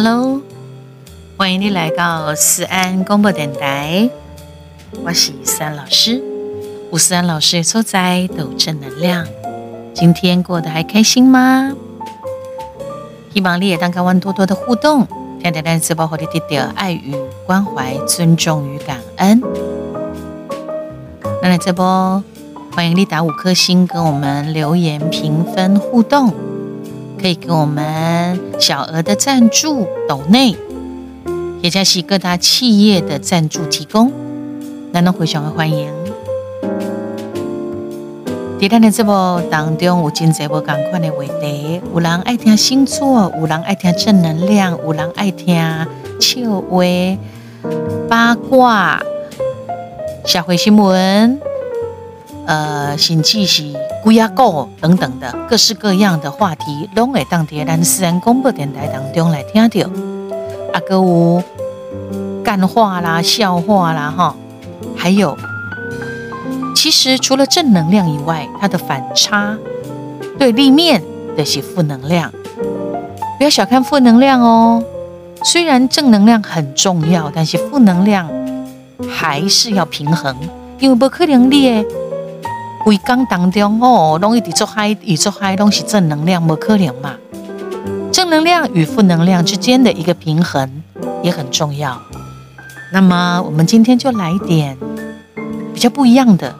Hello，欢迎你来到思安广播电台，我是思安老师。吴思安老师的所在都正能量，今天过得还开心吗？希望你也当跟我多多的互动，听听咱直播后的滴滴爱与关怀、尊重与感恩。那来这波，欢迎你打五颗星，跟我们留言评分互动，可以给我们小额的赞助斗内，也加是各大企业的赞助提供，那能回想的欢迎。在咱的直播当中，有真侪无共款的话题，有人爱听星座，有人爱听正能量，有人爱听笑话、八卦。社会新闻，呃，甚至是鬼啊狗等等的各式各样的话题，拢会当在咱私人广播电台当中来听到。啊，个有干话啦、笑话啦，哈，还有，其实除了正能量以外，它的反差对立面的是负能量。不要小看负能量哦，虽然正能量很重要，但是负能量。还是要平衡，因为不可能你诶，规工当中哦，拢一直做嗨，一做嗨拢是正能量，不可能嘛。正能量与负能量之间的一个平衡也很重要。那么我们今天就来一点比较不一样的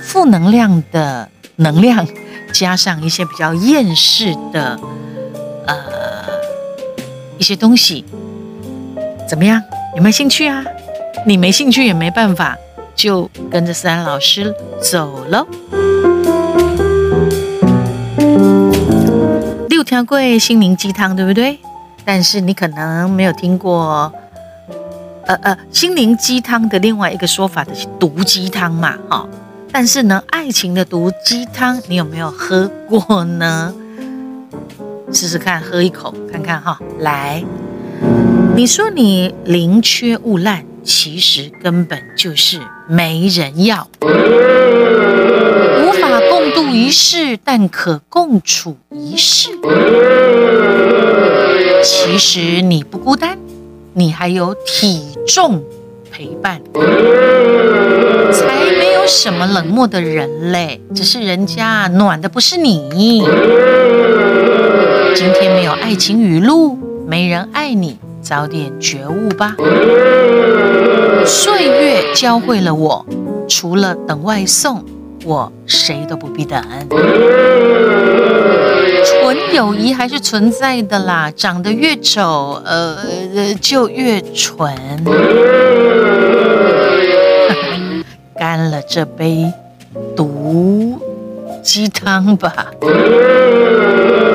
负能量的能量，加上一些比较厌世的呃一些东西，怎么样？有没有兴趣啊？你没兴趣也没办法，就跟着三老师走喽。六条贵心灵鸡汤，对不对？但是你可能没有听过，呃呃，心灵鸡汤的另外一个说法的是毒鸡汤嘛，哈。但是呢，爱情的毒鸡汤，你有没有喝过呢？试试看，喝一口看看哈。来，你说你宁缺毋滥。其实根本就是没人要，无法共度一世，但可共处一世。其实你不孤单，你还有体重陪伴，才没有什么冷漠的人嘞。只是人家暖的不是你。今天没有爱情语录，没人爱你。早点觉悟吧。岁月教会了我，除了等外送，我谁都不必等。纯友谊还是存在的啦，长得越丑，呃，就越纯。干了这杯毒鸡汤吧。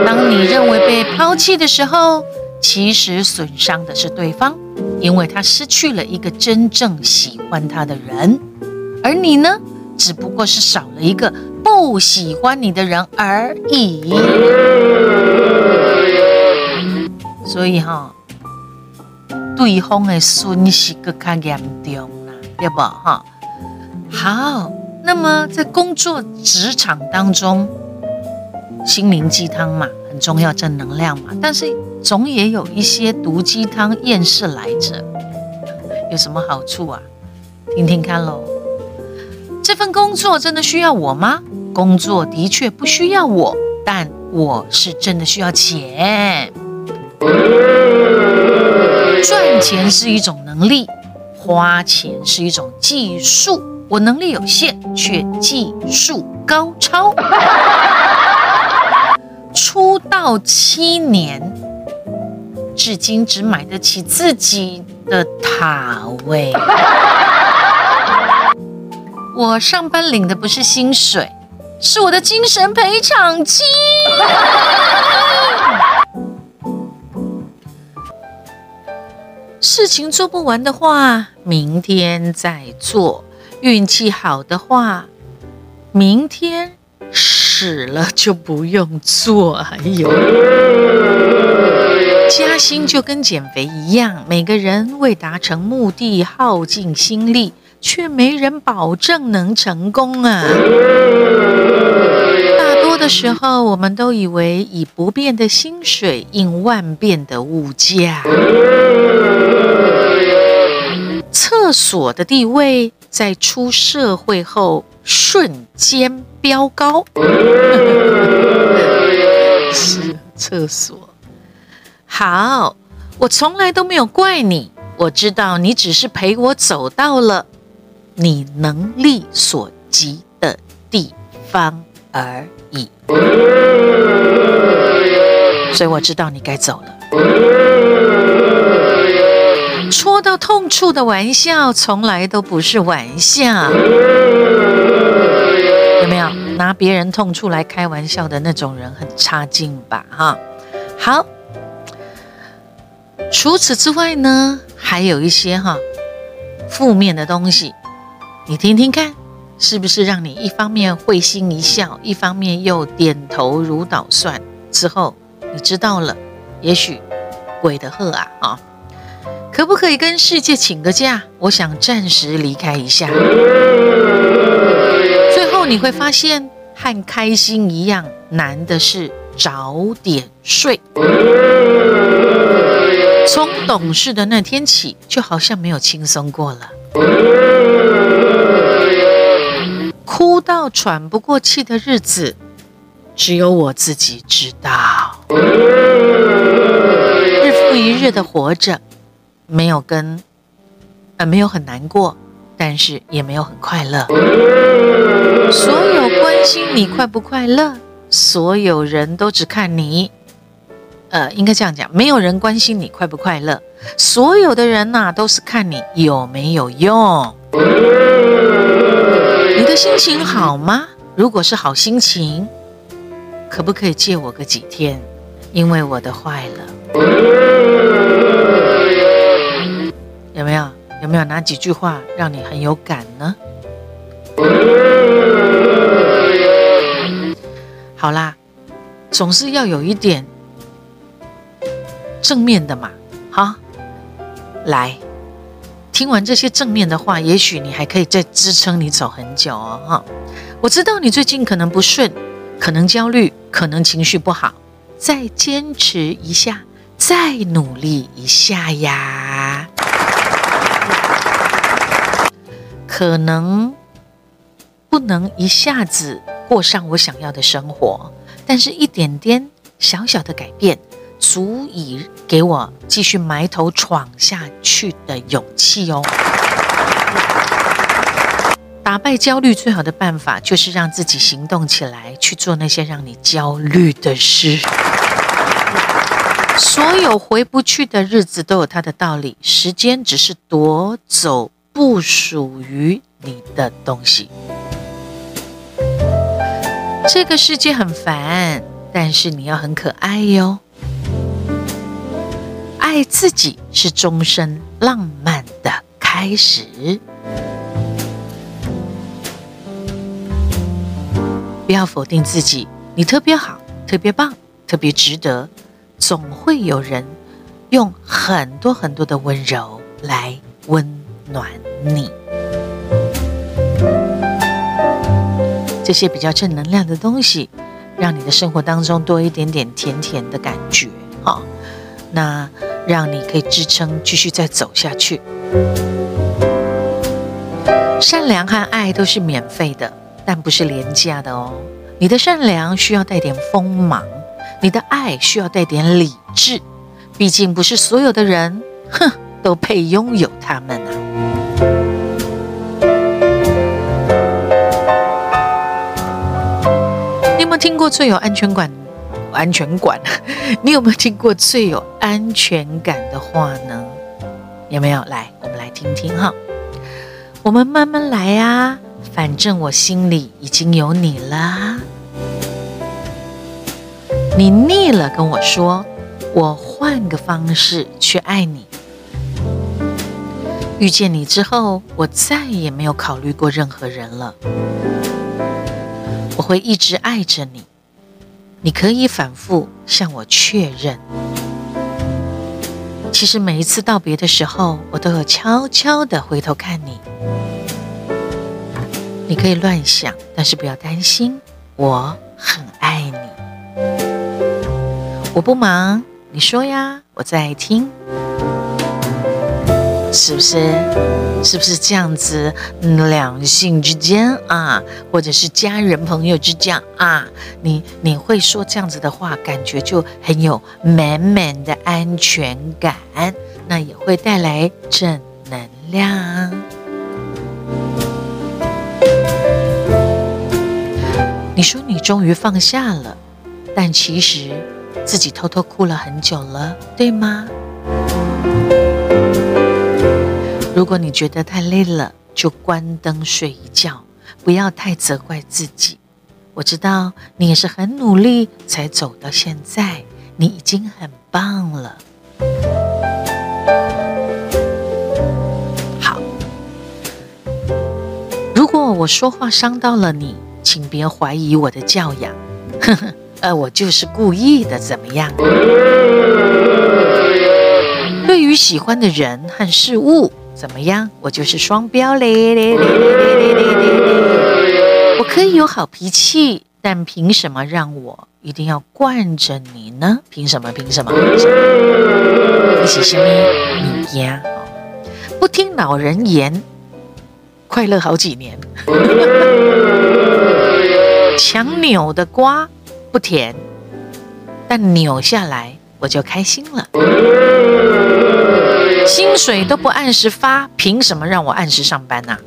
当你认为被抛弃的时候。其实损伤的是对方，因为他失去了一个真正喜欢他的人，而你呢，只不过是少了一个不喜欢你的人而已。所以哈，对方的损失更加严重啦，对不哈？好，那么在工作职场当中，心灵鸡汤嘛，很重要，正能量嘛，但是。总也有一些毒鸡汤厌世来着，有什么好处啊？听听看喽。这份工作真的需要我吗？工作的确不需要我，但我是真的需要钱。赚钱是一种能力，花钱是一种技术。我能力有限，却技术高超。出道七年。至今只买得起自己的塔位。我上班领的不是薪水，是我的精神赔偿金。事情做不完的话，明天再做；运气好的话，明天死了就不用做。哎呦！加薪就跟减肥一样，每个人为达成目的耗尽心力，却没人保证能成功啊！大多的时候，我们都以为以不变的薪水应万变的物价，厕所的地位在出社会后瞬间飙高。是厕所。好，我从来都没有怪你，我知道你只是陪我走到了你能力所及的地方而已，所以我知道你该走了。戳到痛处的玩笑，从来都不是玩笑。拿别人痛处来开玩笑的那种人，很差劲吧？哈，好。除此之外呢，还有一些哈负面的东西，你听听看，是不是让你一方面会心一笑，一方面又点头如捣蒜？之后你知道了，也许鬼的鹤啊啊，可不可以跟世界请个假？我想暂时离开一下。最后你会发现，和开心一样难的是早点睡。从懂事的那天起，就好像没有轻松过了。哭到喘不过气的日子，只有我自己知道。日复一日的活着，没有跟，呃，没有很难过，但是也没有很快乐。所有关心你快不快乐，所有人都只看你。呃，应该这样讲，没有人关心你快不快乐，所有的人呐都是看你有没有用。你的心情好吗？如果是好心情，可不可以借我个几天？因为我的坏了。有没有？有没有哪几句话让你很有感呢？好啦，总是要有一点。正面的嘛，哈，来听完这些正面的话，也许你还可以再支撑你走很久哦，哈！我知道你最近可能不顺，可能焦虑，可能情绪不好，再坚持一下，再努力一下呀，可能不能一下子过上我想要的生活，但是一点点小小的改变。足以给我继续埋头闯下去的勇气哦！打败焦虑最好的办法就是让自己行动起来，去做那些让你焦虑的事。所有回不去的日子都有它的道理，时间只是夺走不属于你的东西。这个世界很烦，但是你要很可爱哟。爱自己是终身浪漫的开始。不要否定自己，你特别好，特别棒，特别值得。总会有人用很多很多的温柔来温暖你。这些比较正能量的东西，让你的生活当中多一点点甜甜的感觉。好，那。让你可以支撑继续再走下去。善良和爱都是免费的，但不是廉价的哦。你的善良需要带点锋芒，你的爱需要带点理智。毕竟不是所有的人，哼，都配拥有他们啊。过最有安全感？安全感，你有没有听过最有安全感的话呢？有没有？来，我们来听听哈。我们慢慢来啊，反正我心里已经有你了。你腻了，跟我说，我换个方式去爱你。遇见你之后，我再也没有考虑过任何人了。我会一直爱着你。你可以反复向我确认。其实每一次道别的时候我都有悄悄的回头看你。你可以乱想但是不要担心我很爱你。我不忙你说呀我在听。是不是？是不是这样子？两性之间啊，或者是家人朋友之间啊，你你会说这样子的话，感觉就很有满满的安全感，那也会带来正能量。你说你终于放下了，但其实自己偷偷哭了很久了，对吗？如果你觉得太累了，就关灯睡一觉，不要太责怪自己。我知道你也是很努力才走到现在，你已经很棒了。好，如果我说话伤到了你，请别怀疑我的教养。呵呵，呃，我就是故意的，怎么样？对于喜欢的人和事物。怎么样？我就是双标嘞嘞嘞嘞嘞嘞嘞！我可以有好脾气，但凭什么让我一定要惯着你呢？凭什么？凭什么？你是什么你呀？不听老人言，快乐好几年。强扭的瓜不甜，但扭下来我就开心了。薪水都不按时发，凭什么让我按时上班呢？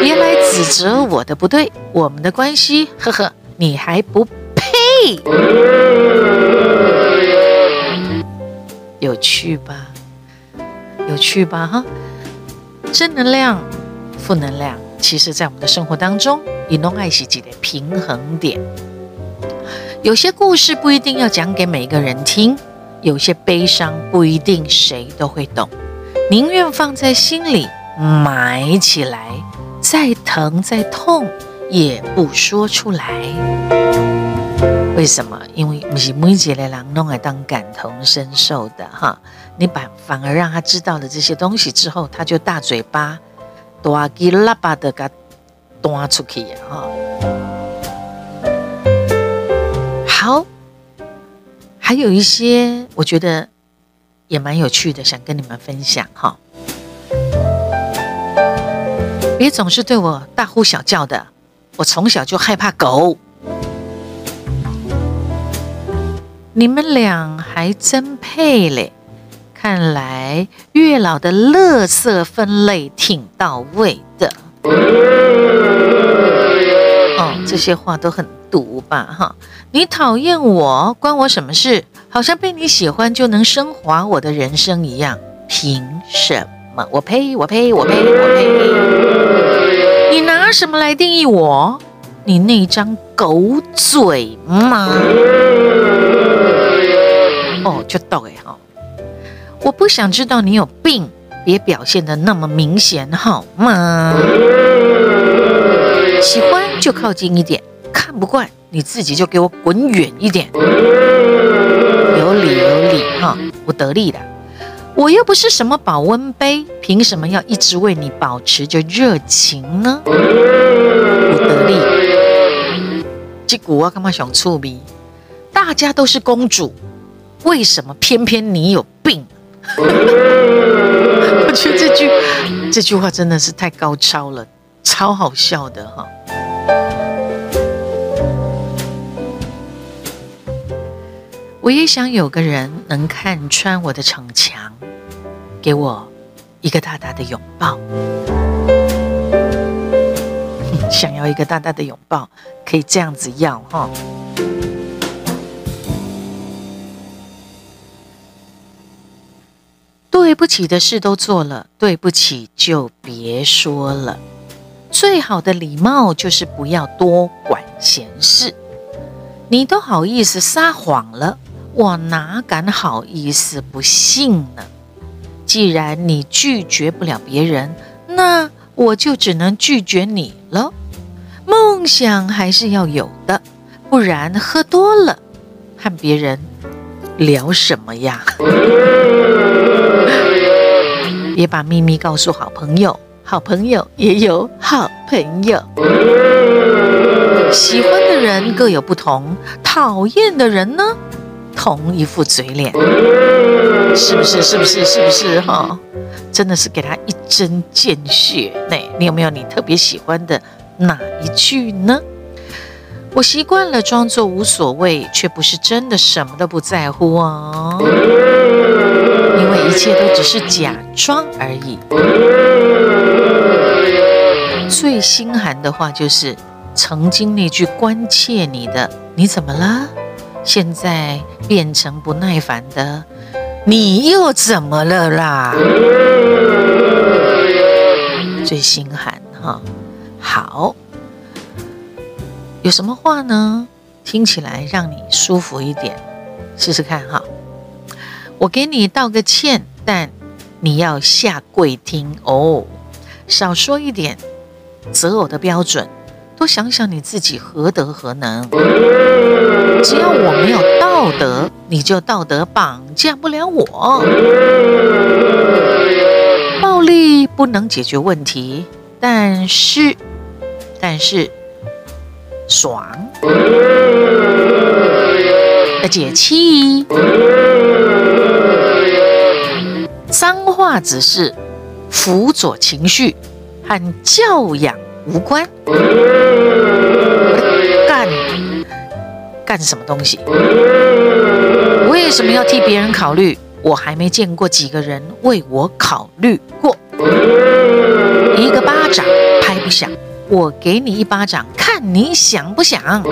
别来指责我的不对，我们的关系，呵呵，你还不配？有趣吧？有趣吧？哈，正能量、负能量，其实在我们的生活当中，也弄爱惜自己的平衡点。有些故事不一定要讲给每个人听。有些悲伤不一定谁都会懂，宁愿放在心里埋起来，再疼再痛也不说出来。为什么？因为不是每一个人弄来当感同身受的哈。你把反而让他知道了这些东西之后，他就大嘴巴大吉喇叭的给端出去哈。好。还有一些我觉得也蛮有趣的，想跟你们分享哈。别总是对我大呼小叫的，我从小就害怕狗。你们俩还真配嘞，看来月老的乐色分类挺到位的。哦，这些话都很。毒吧哈！你讨厌我，关我什么事？好像被你喜欢就能升华我的人生一样，凭什么？我呸！我呸！我呸！我呸！你拿什么来定义我？你那张狗嘴吗？哦，就对哈！我不想知道你有病，别表现的那么明显好吗？喜欢就靠近一点。不惯你自己就给我滚远一点，有理有理哈，我得力的，我又不是什么保温杯，凭什么要一直为你保持着热情呢？我得力，这股我干嘛想触鼻？大家都是公主，为什么偏偏你有病？我觉得这句这句话真的是太高超了，超好笑的哈。我也想有个人能看穿我的逞强，给我一个大大的拥抱。想要一个大大的拥抱，可以这样子要哈。对不起的事都做了，对不起就别说了。最好的礼貌就是不要多管闲事。你都好意思撒谎了。我哪敢好意思不信呢？既然你拒绝不了别人，那我就只能拒绝你了。梦想还是要有的，不然喝多了和别人聊什么呀？别把秘密告诉好朋友，好朋友也有好朋友。喜欢的人各有不同，讨厌的人呢，同一副嘴脸，是不是？是不是？是不是？哈，真的是给他一针见血。那你有没有你特别喜欢的哪一句呢？我习惯了装作无所谓，却不是真的什么都不在乎哦，因为一切都只是假装而已。最心寒的话就是曾经那句关切你的“你怎么了”，现在变成不耐烦的“你又怎么了啦”，最心寒哈。好。有什么话呢？听起来让你舒服一点，试试看哈。我给你道个歉，但你要下跪听哦。少说一点择偶的标准，多想想你自己何德何能。只要我没有道德，你就道德绑架不了我。暴力不能解决问题，但是，但是。爽，而解气。脏话只是辅佐情绪，和教养无关。干什么东西？为什么要替别人考虑？我还没见过几个人为我考虑过。一个巴掌拍不响。我给你一巴掌，看你想不想？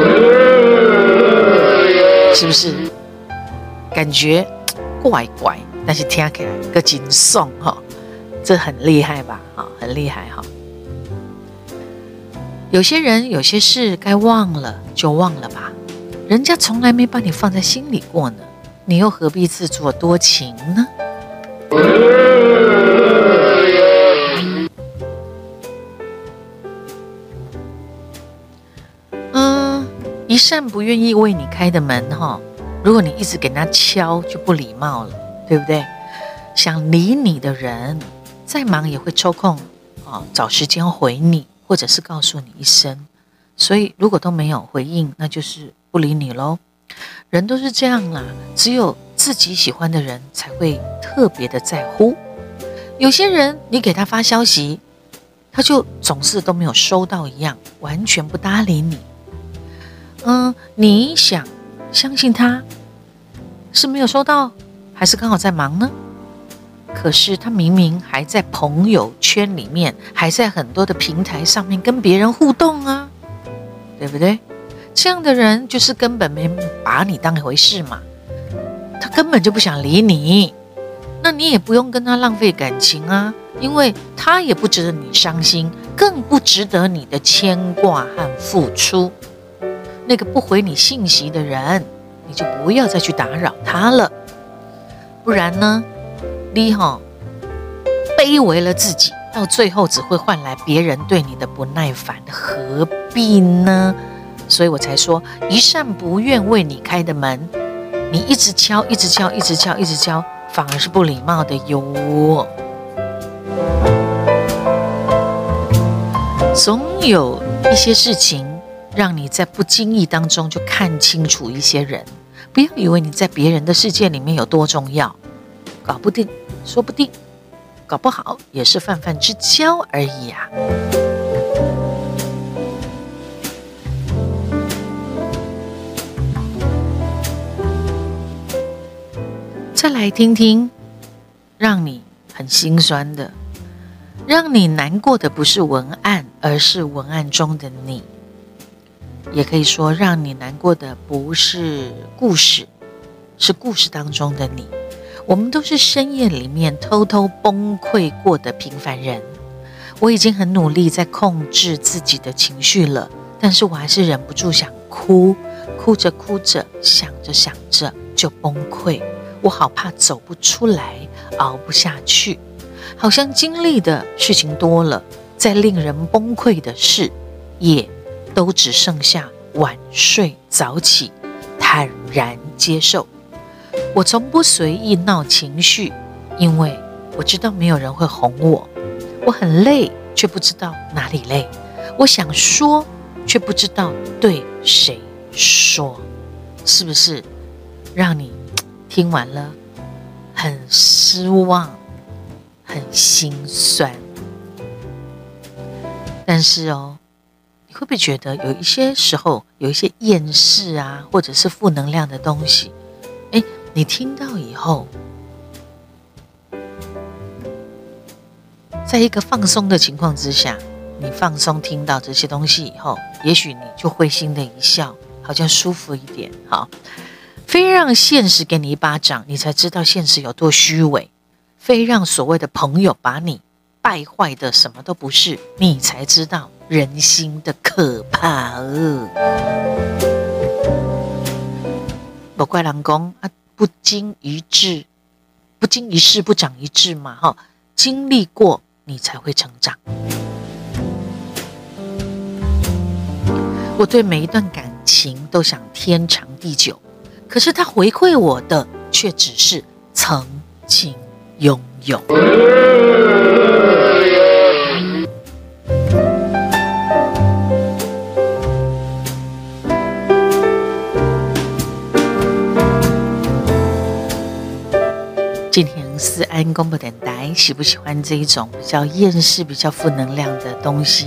是不是？感觉怪怪，但是听起来个劲爽哈，这很厉害吧？哈，很厉害哈。有些人有些事该忘了就忘了吧，人家从来没把你放在心里过呢，你又何必自作多情呢？嗯一扇不愿意为你开的门，哈，如果你一直给他敲，就不礼貌了，对不对？想理你的人，再忙也会抽空，啊，找时间回你，或者是告诉你一声。所以，如果都没有回应，那就是不理你喽。人都是这样啦，只有自己喜欢的人才会特别的在乎。有些人，你给他发消息，他就总是都没有收到一样，完全不搭理你。嗯，你想相信他是没有收到，还是刚好在忙呢？可是他明明还在朋友圈里面，还在很多的平台上面跟别人互动啊，对不对？这样的人就是根本没把你当一回事嘛，他根本就不想理你，那你也不用跟他浪费感情啊，因为他也不值得你伤心，更不值得你的牵挂和付出。那个不回你信息的人，你就不要再去打扰他了，不然呢，你哈卑微了自己，到最后只会换来别人对你的不耐烦，何必呢？所以我才说，一扇不愿为你开的门，你一直敲，一直敲，一直敲，一直敲，反而是不礼貌的哟。总有一些事情。让你在不经意当中就看清楚一些人，不要以为你在别人的世界里面有多重要，搞不定，说不定，搞不好也是泛泛之交而已啊。再来听听，让你很心酸的，让你难过的不是文案，而是文案中的你。也可以说，让你难过的不是故事，是故事当中的你。我们都是深夜里面偷偷崩溃过的平凡人。我已经很努力在控制自己的情绪了，但是我还是忍不住想哭，哭着哭着，想着想着就崩溃。我好怕走不出来，熬不下去，好像经历的事情多了，再令人崩溃的事也。都只剩下晚睡早起，坦然接受。我从不随意闹情绪，因为我知道没有人会哄我。我很累，却不知道哪里累。我想说，却不知道对谁说，是不是让你听完了很失望、很心酸？但是哦，你会不会觉得有一些时候有一些厌世啊，或者是负能量的东西？哎，你听到以后，在一个放松的情况之下，你放松听到这些东西以后，也许你就会心的一笑，好像舒服一点。好，非让现实给你一巴掌，你才知道现实有多虚伪；非让所谓的朋友把你。败坏的什么都不是，你才知道人心的可怕。不怪老公啊，不经一事，不经一事不长一智嘛。哈，经历过你才会成长。我对每一段感情都想天长地久，可是他回馈我的却只是曾经拥有。今天是安公布等待，喜不喜欢这一种比较厌世、比较负能量的东西？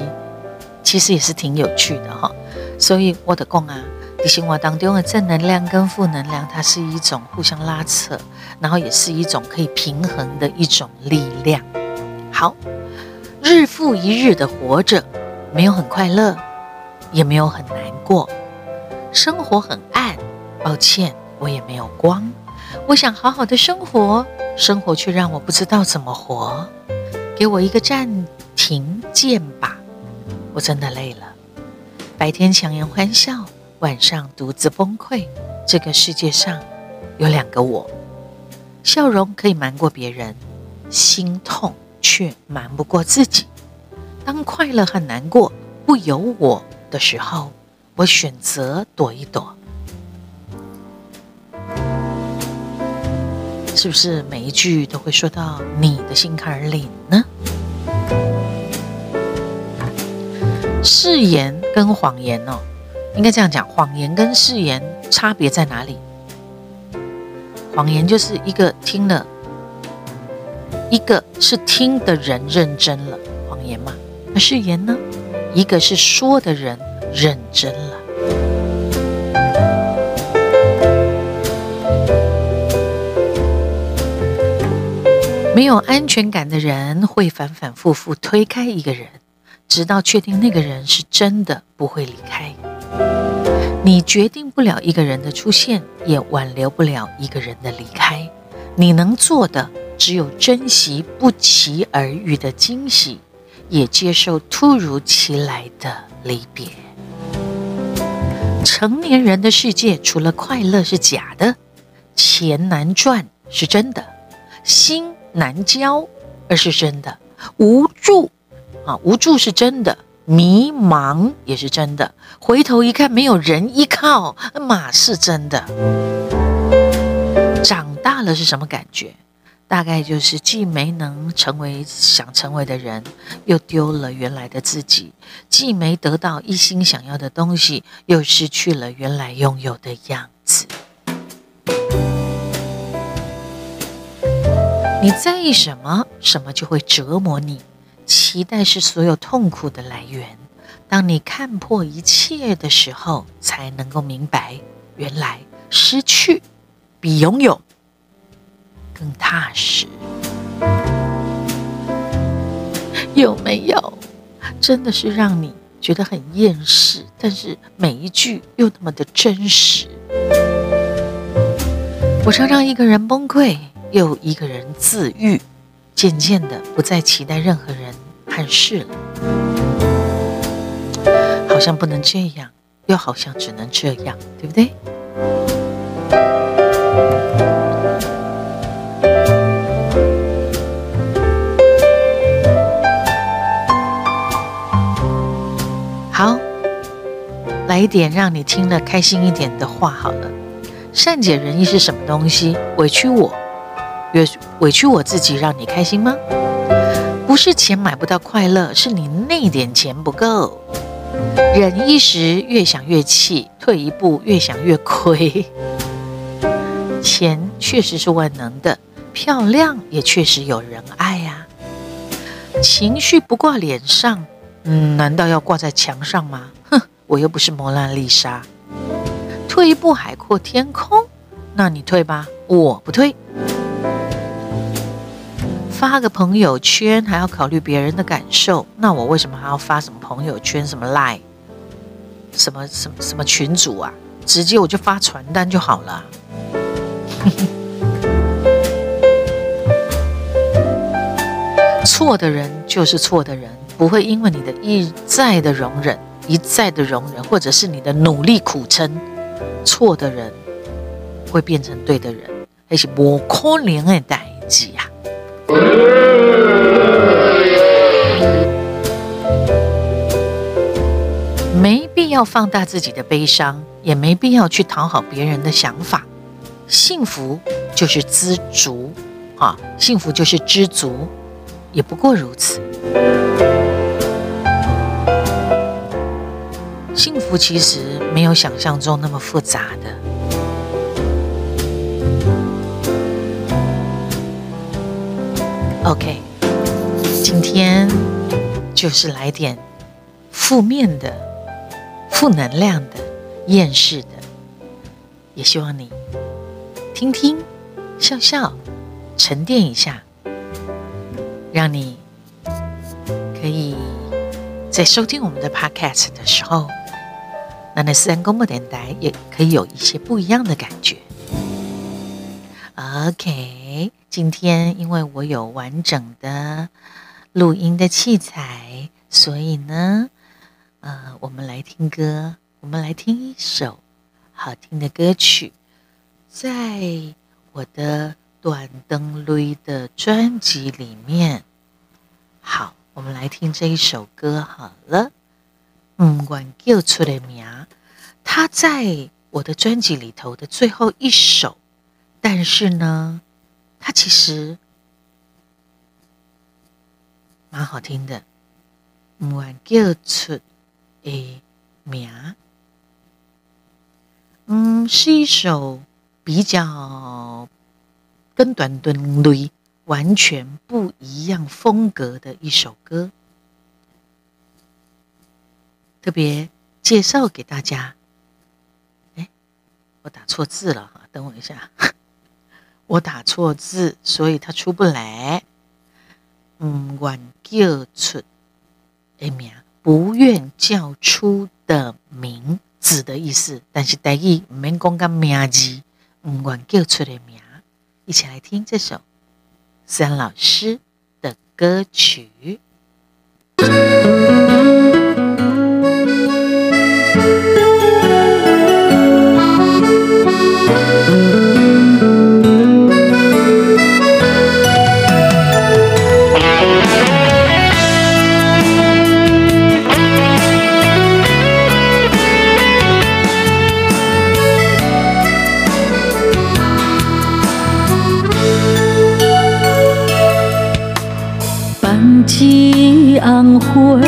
其实也是挺有趣的哈。所以我的讲啊，生活当中的正能量跟负能量，它是一种互相拉扯，然后也是一种可以平衡的一种力量。好，日复一日的活着，没有很快乐，也没有很难过，生活很暗。抱歉，我也没有光。我想好好的生活，生活却让我不知道怎么活。给我一个暂停键吧，我真的累了。白天强颜欢笑，晚上独自崩溃。这个世界上有两个我，笑容可以瞒过别人，心痛却瞒不过自己。当快乐和难过不由我的时候，我选择躲一躲。是不是每一句都会说到你的心坎儿里呢？誓言跟谎言哦，应该这样讲，谎言跟誓言差别在哪里？谎言就是一个听了，一个是听的人认真了，谎言嘛。那誓言呢？一个是说的人认真了。没有安全感的人会反反复复推开一个人，直到确定那个人是真的不会离开。你决定不了一个人的出现，也挽留不了一个人的离开。你能做的只有珍惜不期而遇的惊喜，也接受突如其来的离别。成年人的世界，除了快乐是假的，钱难赚是真的，心。难交，而是真的无助啊！无助是真的，迷茫也是真的。回头一看，没有人依靠，马是真的。长大了是什么感觉？大概就是既没能成为想成为的人，又丢了原来的自己；既没得到一心想要的东西，又失去了原来拥有的样子。你在意什么，什么就会折磨你。期待是所有痛苦的来源。当你看破一切的时候，才能够明白，原来失去比拥有更踏实。有没有？真的是让你觉得很厌世，但是每一句又那么的真实。我常常一个人崩溃。又一个人自愈，渐渐的不再期待任何人和事了，好像不能这样，又好像只能这样，对不对？好，来一点让你听了开心一点的话好了。善解人意是什么东西？委屈我。委委屈我自己，让你开心吗？不是钱买不到快乐，是你那点钱不够。忍一时越想越气，退一步越想越亏。钱确实是万能的，漂亮也确实有人爱呀。情绪不挂脸上，嗯，难道要挂在墙上吗？哼，我又不是蒙娜丽莎。退一步海阔天空，那你退吧，我不退。发个朋友圈还要考虑别人的感受，那我为什么还要发什么朋友圈、什么 line、什么什么什么群主啊？直接我就发传单就好了。错的人就是错的人，不会因为你的一再的容忍、一再的容忍，或者是你的努力苦撑，错的人会变成对的人，而且不可能的代志啊！没必要放大自己的悲伤，也没必要去讨好别人的想法。幸福就是知足，啊，幸福就是知足，也不过如此。幸福其实没有想象中那么复杂的。OK，今天就是来点负面的、负能量的、厌世的，也希望你听听、笑笑、沉淀一下，让你可以在收听我们的 Podcast 的时候，那那私人公播电台也可以有一些不一样的感觉。OK。今天因为我有完整的录音的器材，所以呢，呃，我们来听歌，我们来听一首好听的歌曲，在我的短灯录的专辑里面。好，我们来听这一首歌好了。嗯，管叫出的名，它在我的专辑里头的最后一首，但是呢。它其实蛮好听的，我叫出诶名，嗯，是一首比较跟短短雷完全不一样风格的一首歌，特别介绍给大家。哎，我打错字了哈，等我一下。我打错字，所以它出不来。嗯，愿叫出的名，不愿叫出的名字的意思。但是大意唔免讲个名字，唔愿叫出的名。一起来听这首三老师的歌曲。花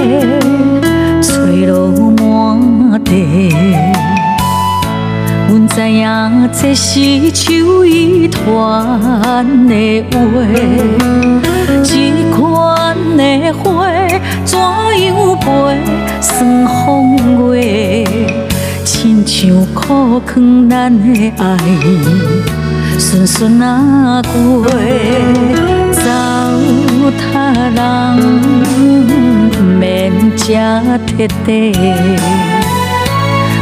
吹落满地，阮知影这是秋意传的话。这款的花怎样飞，算风月，亲像苦劝咱的爱，顺顺啊过，他人。免这铁地，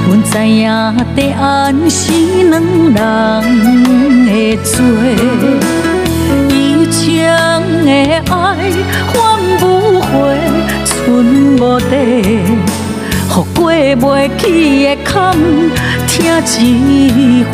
阮知影地安是两人的做，以前的爱换不回，剩无地，予过袂去的坎，听一回。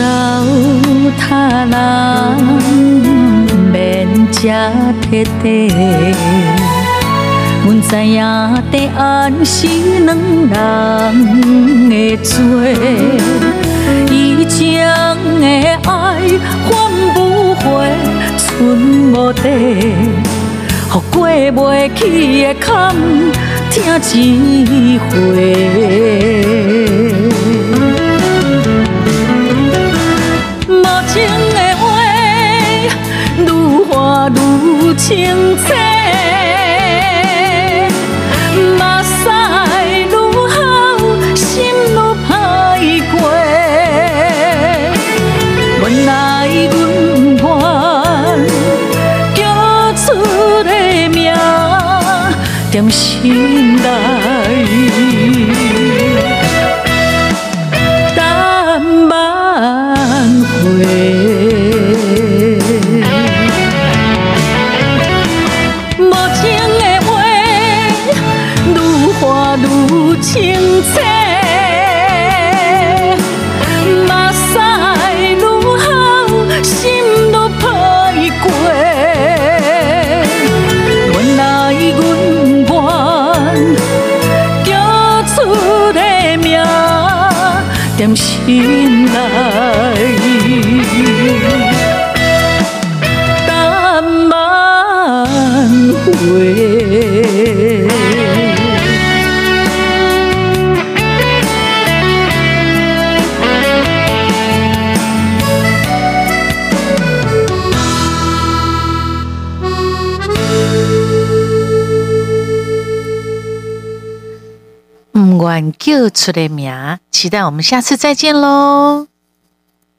人免这贴地。阮知影地安是两人的做，以前的爱换不回，剩无地，予过袂去的坎，听一回。清澈，目屎愈好，心愈歹过。原来阮愿叫出个名，踮心内。出的名，期待我们下次再见喽。